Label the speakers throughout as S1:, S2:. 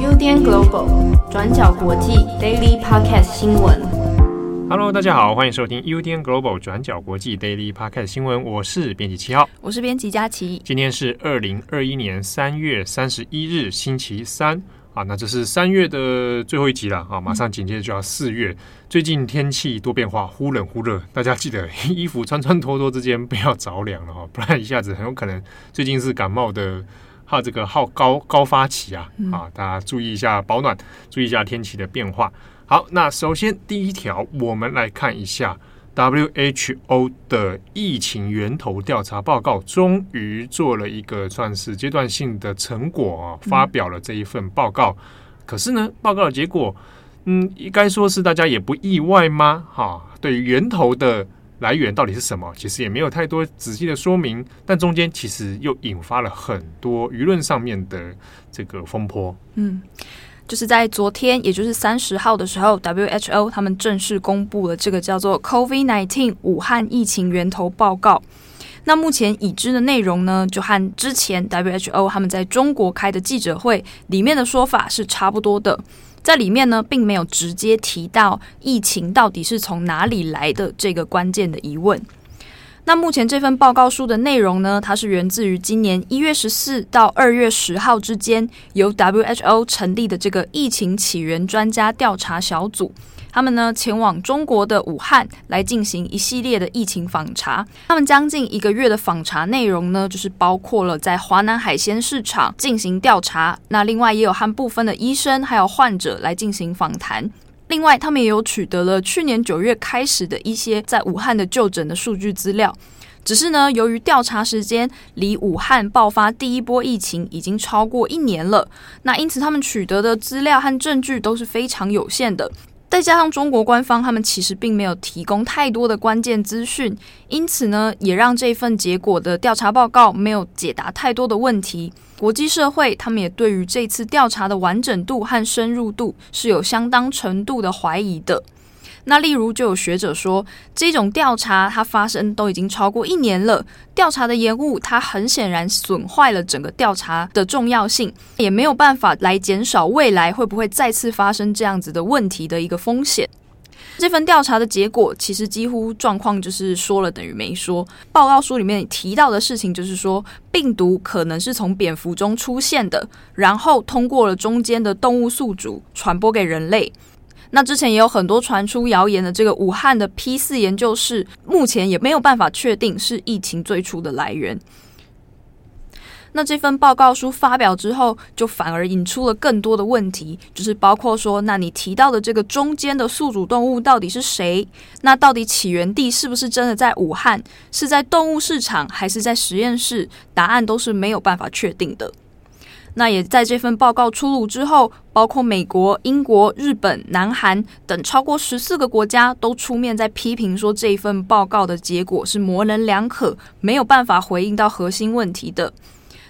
S1: UDN Global 转角国际 Daily Podcast 新闻。
S2: Hello，大家好，欢迎收听 UDN Global 转角国际 Daily Podcast 新闻。我是编辑七号，
S1: 我是编辑佳琪。
S2: 今天是二零二一年三月三十一日，星期三。啊，那这是三月的最后一集了啊！马上紧接着就要四月，嗯、最近天气多变化，忽冷忽热，大家记得 衣服穿穿脱脱之间不要着凉了哈，不然一下子很有可能最近是感冒的，哈，这个号高高发期啊！啊，大家注意一下保暖，注意一下天气的变化。好，那首先第一条，我们来看一下。WHO 的疫情源头调查报告终于做了一个算是阶段性的成果啊，发表了这一份报告。可是呢，报告的结果，嗯，应该说是大家也不意外吗？哈，对于源头的来源到底是什么，其实也没有太多仔细的说明。但中间其实又引发了很多舆论上面的这个风波。嗯。
S1: 就是在昨天，也就是三十号的时候，WHO 他们正式公布了这个叫做 COVID-19 武汉疫情源头报告。那目前已知的内容呢，就和之前 WHO 他们在中国开的记者会里面的说法是差不多的。在里面呢，并没有直接提到疫情到底是从哪里来的这个关键的疑问。那目前这份报告书的内容呢，它是源自于今年一月十四到二月十号之间，由 WHO 成立的这个疫情起源专家调查小组，他们呢前往中国的武汉来进行一系列的疫情访查。他们将近一个月的访查内容呢，就是包括了在华南海鲜市场进行调查，那另外也有和部分的医生还有患者来进行访谈。另外，他们也有取得了去年九月开始的一些在武汉的就诊的数据资料，只是呢，由于调查时间离武汉爆发第一波疫情已经超过一年了，那因此他们取得的资料和证据都是非常有限的。再加上中国官方他们其实并没有提供太多的关键资讯，因此呢，也让这份结果的调查报告没有解答太多的问题。国际社会他们也对于这次调查的完整度和深入度是有相当程度的怀疑的。那例如，就有学者说，这种调查它发生都已经超过一年了，调查的延误，它很显然损坏了整个调查的重要性，也没有办法来减少未来会不会再次发生这样子的问题的一个风险。这份调查的结果其实几乎状况就是说了等于没说。报告书里面提到的事情就是说，病毒可能是从蝙蝠中出现的，然后通过了中间的动物宿主传播给人类。那之前也有很多传出谣言的这个武汉的 P 四研究室，目前也没有办法确定是疫情最初的来源。那这份报告书发表之后，就反而引出了更多的问题，就是包括说，那你提到的这个中间的宿主动物到底是谁？那到底起源地是不是真的在武汉？是在动物市场还是在实验室？答案都是没有办法确定的。那也在这份报告出炉之后，包括美国、英国、日本、南韩等超过十四个国家都出面在批评说，这份报告的结果是模棱两可，没有办法回应到核心问题的。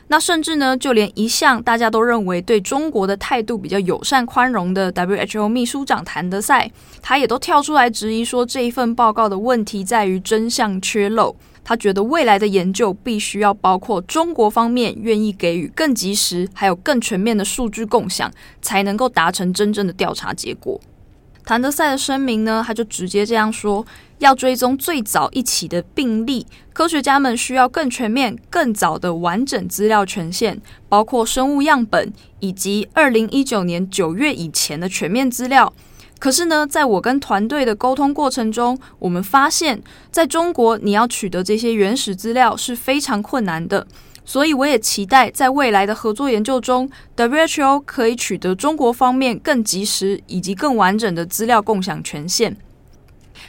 S1: 那甚至呢，就连一向大家都认为对中国的态度比较友善宽容的 WHO 秘书长谭德赛，他也都跳出来质疑说，这一份报告的问题在于真相缺漏。他觉得未来的研究必须要包括中国方面愿意给予更及时，还有更全面的数据共享，才能够达成真正的调查结果。谭德赛的声明呢，他就直接这样说：要追踪最早一起的病例，科学家们需要更全面、更早的完整资料权限，包括生物样本以及二零一九年九月以前的全面资料。可是呢，在我跟团队的沟通过程中，我们发现，在中国你要取得这些原始资料是非常困难的。所以，我也期待在未来的合作研究中，WHO 可以取得中国方面更及时以及更完整的资料共享权限。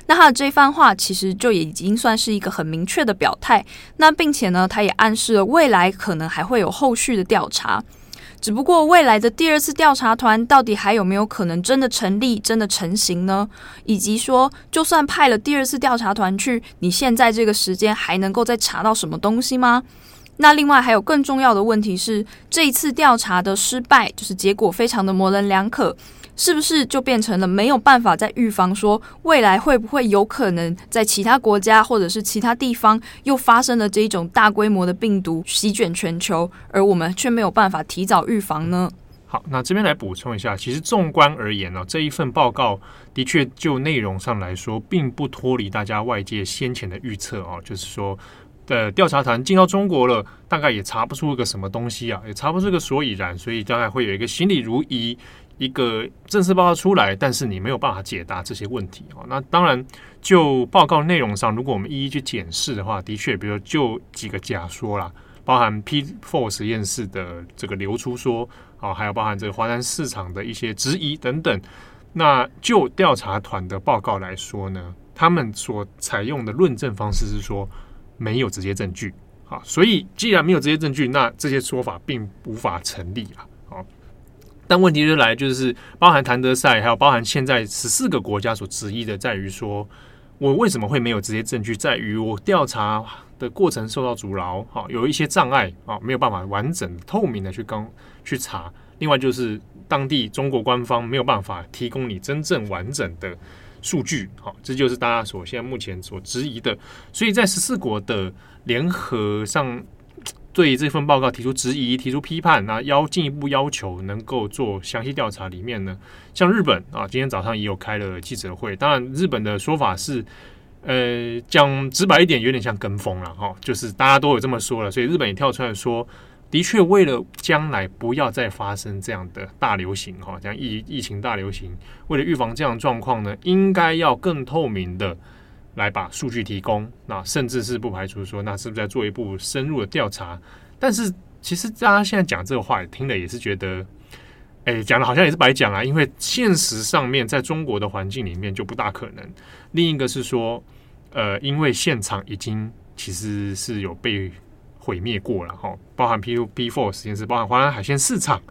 S1: 那他的这番话其实就已经算是一个很明确的表态。那并且呢，他也暗示了未来可能还会有后续的调查。只不过未来的第二次调查团到底还有没有可能真的成立、真的成型呢？以及说，就算派了第二次调查团去，你现在这个时间还能够再查到什么东西吗？那另外还有更重要的问题是，这一次调查的失败，就是结果非常的模棱两可，是不是就变成了没有办法再预防说未来会不会有可能在其他国家或者是其他地方又发生了这一种大规模的病毒席卷全球，而我们却没有办法提早预防呢？
S2: 好，那这边来补充一下，其实纵观而言呢，这一份报告的确就内容上来说，并不脱离大家外界先前的预测啊，就是说。的调查团进到中国了，大概也查不出个什么东西啊，也查不出个所以然，所以大概会有一个心里如一，一个正式报告出来，但是你没有办法解答这些问题啊。那当然，就报告内容上，如果我们一一去检视的话，的确，比如就几个假说啦，包含 P4 实验室的这个流出说啊，还有包含这个华南市场的一些质疑等等。那就调查团的报告来说呢，他们所采用的论证方式是说。没有直接证据，好，所以既然没有直接证据，那这些说法并无法成立啊，好。但问题就来，就是包含谭德赛，还有包含现在十四个国家所质疑的，在于说，我为什么会没有直接证据？在于我调查的过程受到阻挠，好，有一些障碍啊，没有办法完整透明的去刚去查。另外就是当地中国官方没有办法提供你真正完整的。数据好，这就是大家所现在目前所质疑的。所以在十四国的联合上，对这份报告提出质疑、提出批判，那要进一步要求能够做详细调查。里面呢，像日本啊，今天早上也有开了记者会。当然，日本的说法是，呃，讲直白一点，有点像跟风了哈，就是大家都有这么说了，所以日本也跳出来说。的确，为了将来不要再发生这样的大流行，哈，这样疫疫情大流行，为了预防这样的状况呢，应该要更透明的来把数据提供。那甚至是不排除说，那是不是在做一步深入的调查？但是其实大家现在讲这个话，听了也是觉得，哎，讲的好像也是白讲啊。因为现实上面，在中国的环境里面就不大可能。另一个是说，呃，因为现场已经其实是有被。毁灭过了哈，包含 P2 P4 实验室，包含华南海鲜市场。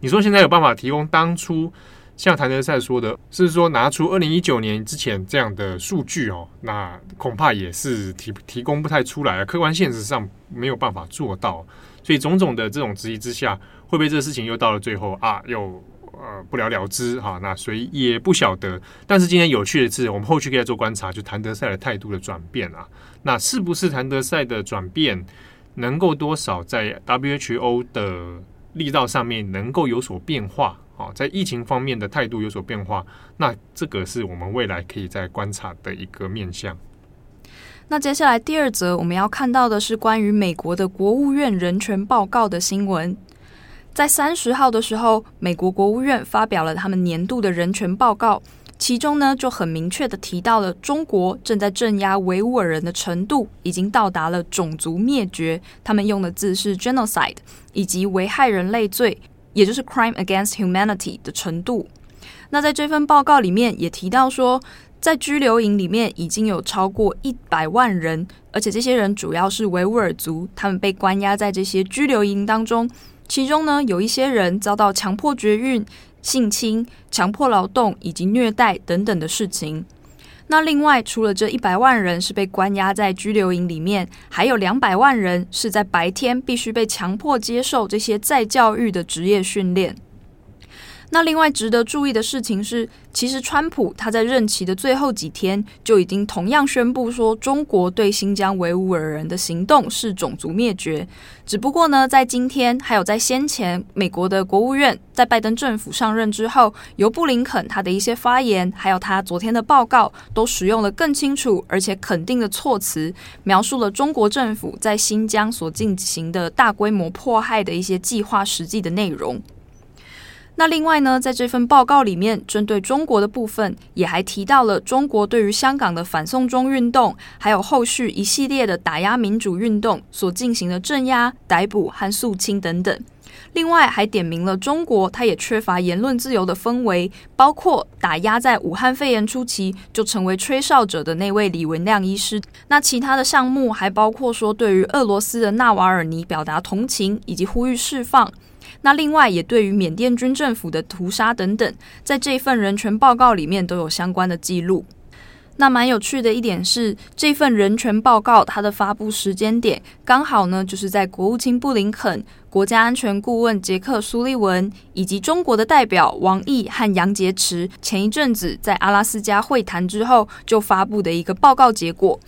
S2: 你说现在有办法提供当初像谭德赛说的，是说拿出二零一九年之前这样的数据哦？那恐怕也是提提供不太出来，客观现实上没有办法做到。所以种种的这种质疑之下，会不会这个事情又到了最后啊，又呃不了了之哈？那所以也不晓得。但是今天有趣的是，我们后续可以做观察，就谭德赛的态度的转变啊，那是不是谭德赛的转变？能够多少在 WHO 的力道上面能够有所变化啊，在疫情方面的态度有所变化，那这个是我们未来可以再观察的一个面向。
S1: 那接下来第二则我们要看到的是关于美国的国务院人权报告的新闻，在三十号的时候，美国国务院发表了他们年度的人权报告。其中呢，就很明确的提到了中国正在镇压维吾尔人的程度，已经到达了种族灭绝，他们用的字是 genocide，以及危害人类罪，也就是 crime against humanity 的程度。那在这份报告里面也提到说，在拘留营里面已经有超过一百万人，而且这些人主要是维吾尔族，他们被关押在这些拘留营当中，其中呢，有一些人遭到强迫绝育。性侵、强迫劳动以及虐待等等的事情。那另外，除了这一百万人是被关押在拘留营里面，还有两百万人是在白天必须被强迫接受这些再教育的职业训练。那另外值得注意的事情是，其实川普他在任期的最后几天就已经同样宣布说，中国对新疆维吾尔人的行动是种族灭绝。只不过呢，在今天还有在先前，美国的国务院在拜登政府上任之后，由布林肯他的一些发言，还有他昨天的报告，都使用了更清楚而且肯定的措辞，描述了中国政府在新疆所进行的大规模迫害的一些计划实际的内容。那另外呢，在这份报告里面，针对中国的部分，也还提到了中国对于香港的反送中运动，还有后续一系列的打压民主运动所进行的镇压、逮捕和肃清等等。另外，还点名了中国，它也缺乏言论自由的氛围，包括打压在武汉肺炎初期就成为吹哨者的那位李文亮医师。那其他的项目还包括说，对于俄罗斯的纳瓦尔尼表达同情，以及呼吁释放。那另外也对于缅甸军政府的屠杀等等，在这份人权报告里面都有相关的记录。那蛮有趣的一点是，这份人权报告它的发布时间点刚好呢，就是在国务卿布林肯、国家安全顾问杰克苏利文以及中国的代表王毅和杨洁篪前一阵子在阿拉斯加会谈之后就发布的一个报告结果。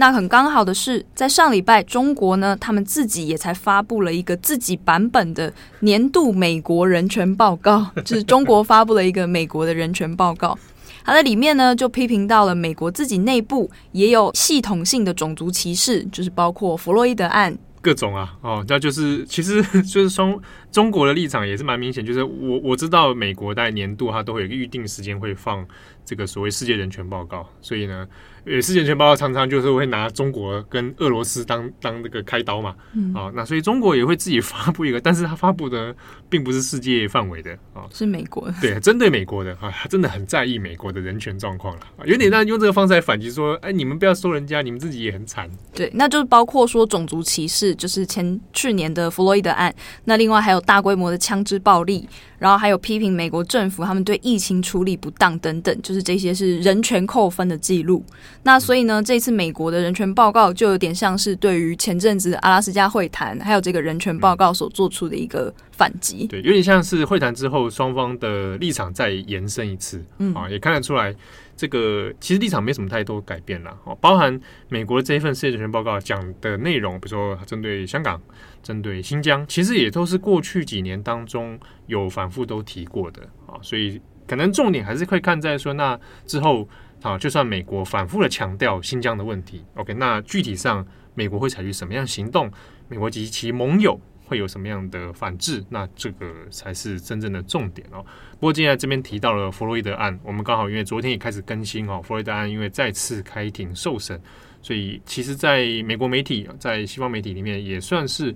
S1: 那很刚好的是，在上礼拜，中国呢，他们自己也才发布了一个自己版本的年度美国人权报告，就是中国发布了一个美国的人权报告。它在里面呢，就批评到了美国自己内部也有系统性的种族歧视，就是包括弗洛伊德案。
S2: 各种啊，哦，那就是其实就是从中国的立场也是蛮明显，就是我我知道美国在年度它都会有一个预定时间会放这个所谓世界人权报告，所以呢。呃，世界人权报告常常就是会拿中国跟俄罗斯当 当这个开刀嘛，嗯，啊，那所以中国也会自己发布一个，但是它发布的并不是世界范围的啊，
S1: 是美国的，
S2: 对，针对美国的啊，他真的很在意美国的人权状况了，有点让用这个方式来反击说，哎，你们不要说人家，你们自己也很惨，
S1: 对，那就是包括说种族歧视，就是前去年的弗洛伊德案，那另外还有大规模的枪支暴力。然后还有批评美国政府他们对疫情处理不当等等，就是这些是人权扣分的记录。那所以呢，这次美国的人权报告就有点像是对于前阵子阿拉斯加会谈还有这个人权报告所做出的一个反击。
S2: 对，有点像是会谈之后双方的立场再延伸一次。嗯，啊，也看得出来。这个其实立场没什么太多改变了哦，包含美国这一份世界人权报告讲的内容，比如说针对香港、针对新疆，其实也都是过去几年当中有反复都提过的啊，所以可能重点还是会看在说，那之后啊，就算美国反复的强调新疆的问题，OK，那具体上美国会采取什么样行动？美国及其盟友。会有什么样的反制？那这个才是真正的重点哦。不过，今天这边提到了弗洛伊德案，我们刚好因为昨天也开始更新哦。弗洛伊德案因为再次开庭受审，所以其实在美国媒体、在西方媒体里面也算是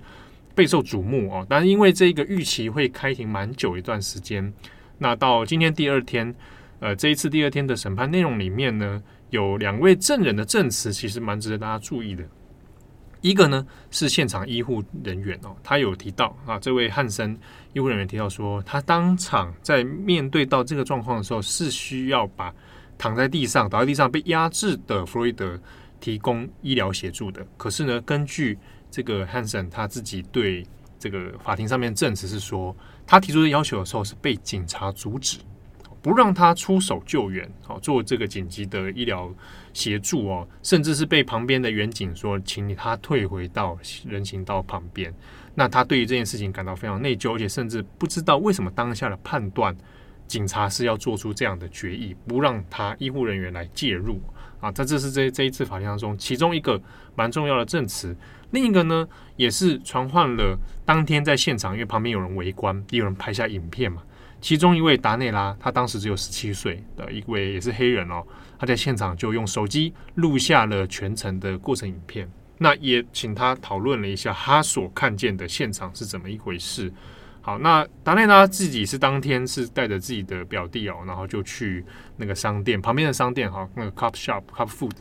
S2: 备受瞩目哦。但是因为这个预期会开庭蛮久一段时间，那到今天第二天，呃，这一次第二天的审判内容里面呢，有两位证人的证词，其实蛮值得大家注意的。一个呢是现场医护人员哦，他有提到啊，这位汉森医护人员提到说，他当场在面对到这个状况的时候，是需要把躺在地上、倒在地上被压制的弗洛伊德提供医疗协助的。可是呢，根据这个汉森他自己对这个法庭上面证词是说，他提出的要求的时候是被警察阻止。不让他出手救援，好做这个紧急的医疗协助哦，甚至是被旁边的员警说，请他退回到人行道旁边。那他对于这件事情感到非常内疚，而且甚至不知道为什么当下的判断，警察是要做出这样的决议，不让他医护人员来介入啊。这这是这这一次法庭当中其中一个蛮重要的证词。另一个呢，也是传唤了当天在现场，因为旁边有人围观，也有人拍下影片嘛。其中一位达内拉，他当时只有十七岁的一位，也是黑人哦。他在现场就用手机录下了全程的过程影片。那也请他讨论了一下他所看见的现场是怎么一回事。好，那达内拉自己是当天是带着自己的表弟哦，然后就去那个商店旁边的商店哈，那个 Cup Shop Cup Food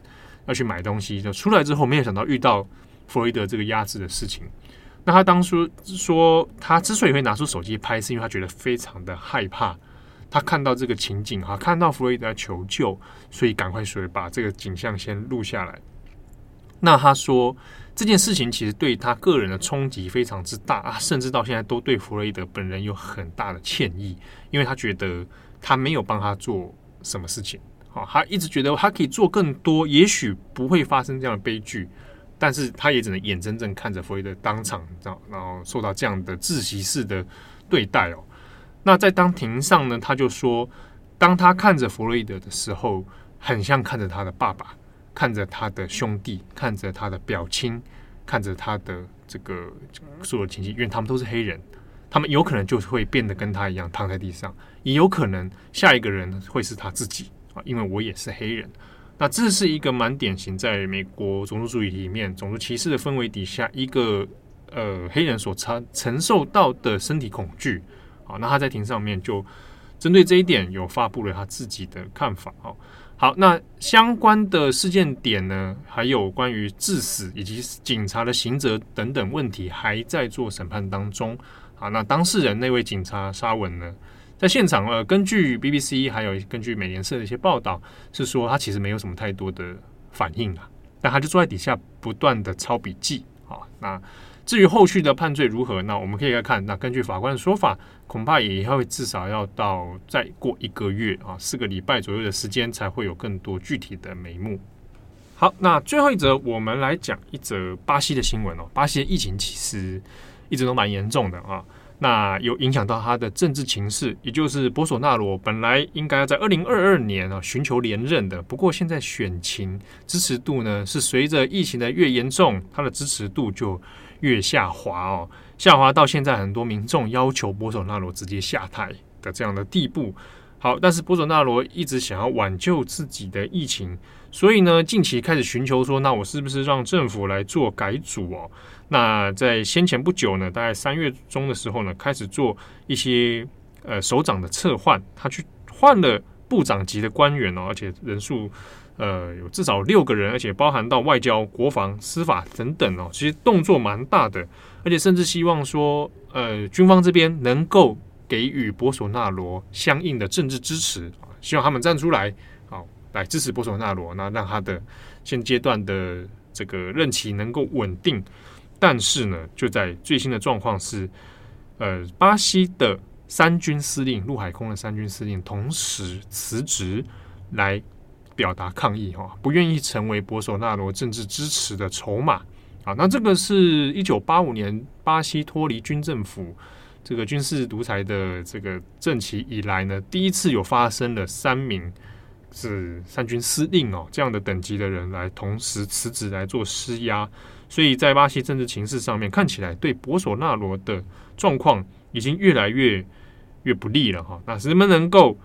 S2: 要去买东西。就出来之后，没有想到遇到弗洛伊德这个压制的事情。那他当初说，他之所以会拿出手机拍，是因为他觉得非常的害怕。他看到这个情景哈，看到弗洛伊德求救，所以赶快说把这个景象先录下来。那他说这件事情其实对他个人的冲击非常之大啊，甚至到现在都对弗洛伊德本人有很大的歉意，因为他觉得他没有帮他做什么事情。好，他一直觉得他可以做更多，也许不会发生这样的悲剧。但是他也只能眼睁睁看着弗洛伊德当场，然后受到这样的窒息式的对待哦。那在当庭上呢，他就说，当他看着弗洛伊德的时候，很像看着他的爸爸，看着他的兄弟，看着他的表亲，看着他的这个所有亲戚，因为他们都是黑人，他们有可能就会变得跟他一样躺在地上，也有可能下一个人会是他自己啊，因为我也是黑人。那这是一个蛮典型，在美国种族主义里面，种族歧视的氛围底下，一个呃黑人所承承受到的身体恐惧。好，那他在庭上面就针对这一点有发布了他自己的看法。好，好，那相关的事件点呢，还有关于致死以及警察的刑责等等问题，还在做审判当中。好，那当事人那位警察沙文呢，在现场呃，根据 BBC 还有根据美联社的一些报道，是说他其实没有什么太多的反应啊，但他就坐在底下不断的抄笔记啊。那至于后续的判罪如何，那我们可以来看。那根据法官的说法，恐怕也会至少要到再过一个月啊，四个礼拜左右的时间才会有更多具体的眉目。好，那最后一则，我们来讲一则巴西的新闻哦。巴西的疫情其实一直都蛮严重的啊，那有影响到他的政治情势，也就是博索纳罗本来应该要在二零二二年啊寻求连任的，不过现在选情支持度呢是随着疫情的越严重，他的支持度就越下滑哦，下滑到现在很多民众要求博索纳罗直接下台的这样的地步。好，但是博索纳罗一直想要挽救自己的疫情。所以呢，近期开始寻求说，那我是不是让政府来做改组哦？那在先前不久呢，大概三月中的时候呢，开始做一些呃首长的撤换，他去换了部长级的官员哦，而且人数呃有至少六个人，而且包含到外交、国防、司法等等哦，其实动作蛮大的，而且甚至希望说，呃，军方这边能够给予博索纳罗相应的政治支持啊，希望他们站出来。来支持博索纳罗，那让他的现阶段的这个任期能够稳定。但是呢，就在最新的状况是，呃，巴西的三军司令、陆海空的三军司令同时辞职，来表达抗议哈，不愿意成为博索纳罗政治支持的筹码啊。那这个是一九八五年巴西脱离军政府这个军事独裁的这个政期以来呢，第一次有发生了三名。是三军司令哦，这样的等级的人来同时辞职来做施压，所以在巴西政治情势上面看起来，对博索纳罗的状况已经越来越越不利了哈。那能不能够，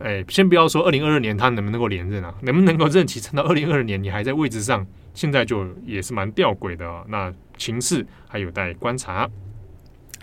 S2: 哎，先不要说二零二二年他能不能够连任啊，能不能够任期撑到二零二二年，你还在位置上，现在就也是蛮吊诡的啊。那情势还有待观察。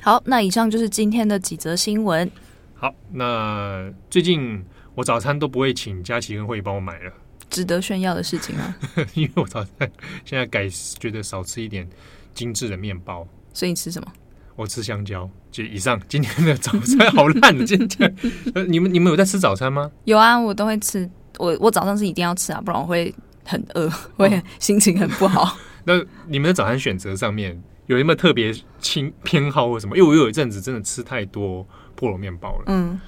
S1: 好，那以上就是今天的几则新闻。
S2: 好，那最近。我早餐都不会请佳琪跟慧帮我买了，
S1: 值得炫耀的事情啊！
S2: 因为我早餐现在改觉得少吃一点精致的面包，
S1: 所以你吃什么？
S2: 我吃香蕉。就以上今天的早餐好烂的，今天 你们你们有在吃早餐吗？
S1: 有啊，我都会吃。我我早上是一定要吃啊，不然我会很饿，会心情很不好。哦、
S2: 那你们的早餐选择上面有没有特别轻偏好或什么？因为我有一阵子真的吃太多菠萝面包了，嗯。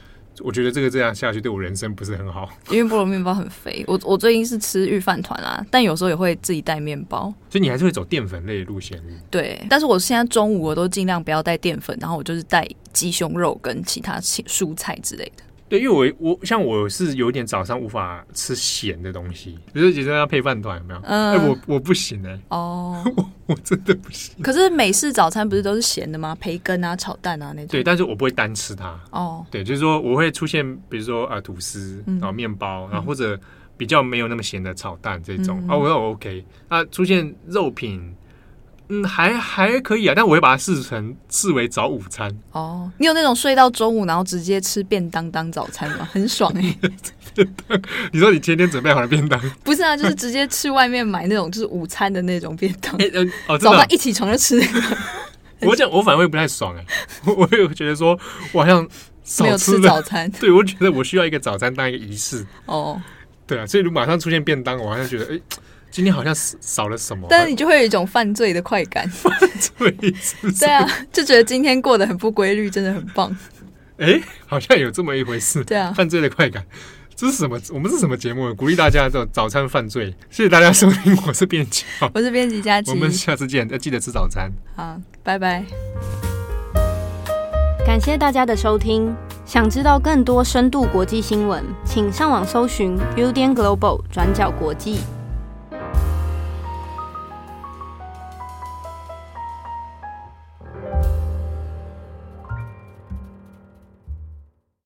S2: 我觉得这个这样下去对我人生不是很好，
S1: 因为菠萝面包很肥。我我最近是吃御饭团啦，但有时候也会自己带面包。
S2: 所以你还是会走淀粉类的路线。
S1: 对，但是我现在中午我都尽量不要带淀粉，然后我就是带鸡胸肉跟其他蔬菜之类的。
S2: 对，因为我我像我是有点早上无法吃咸的东西，比如说有时候要配饭团，有没有？嗯，欸、我我不行哎、欸。哦我，我真的不行。
S1: 可是美式早餐不是都是咸的吗？培根啊、炒蛋啊那种。
S2: 对，但是我不会单吃它。哦，对，就是说我会出现，比如说啊吐司，然后面包，然后或者比较没有那么咸的炒蛋这种、嗯、啊，我要 OK。啊，出现肉品。嗯，还还可以啊，但我会把它视成视为早午餐。
S1: 哦，你有那种睡到中午然后直接吃便当当早餐吗？很爽哎、欸！
S2: 你说你天天准备好了便当？
S1: 不是啊，就是直接吃外面买那种就是午餐的那种便当。欸呃哦、早上一起床就吃那个。
S2: 我讲我反而会不太爽哎、欸，我会觉得说我好像少
S1: 没有吃早餐。
S2: 对，我觉得我需要一个早餐当一个仪式。哦，对啊，所以如果马上出现便当，我好像觉得哎。欸今天好像少了什么，
S1: 但是你就会有一种犯罪的快感。
S2: 犯罪是不是？
S1: 对啊，就觉得今天过得很不规律，真的很棒。
S2: 哎、欸，好像有这么一回事。
S1: 对啊，
S2: 犯罪的快感，这是什么？我们是什么节目？鼓励大家做早餐犯罪。谢谢大家收听，我是编辑，
S1: 我是编辑佳琪，
S2: 我们下次见，要记得吃早餐。
S1: 好，拜拜。
S3: 感谢大家的收听。想知道更多深度国际新闻，请上网搜寻 Udan Global 转角国际。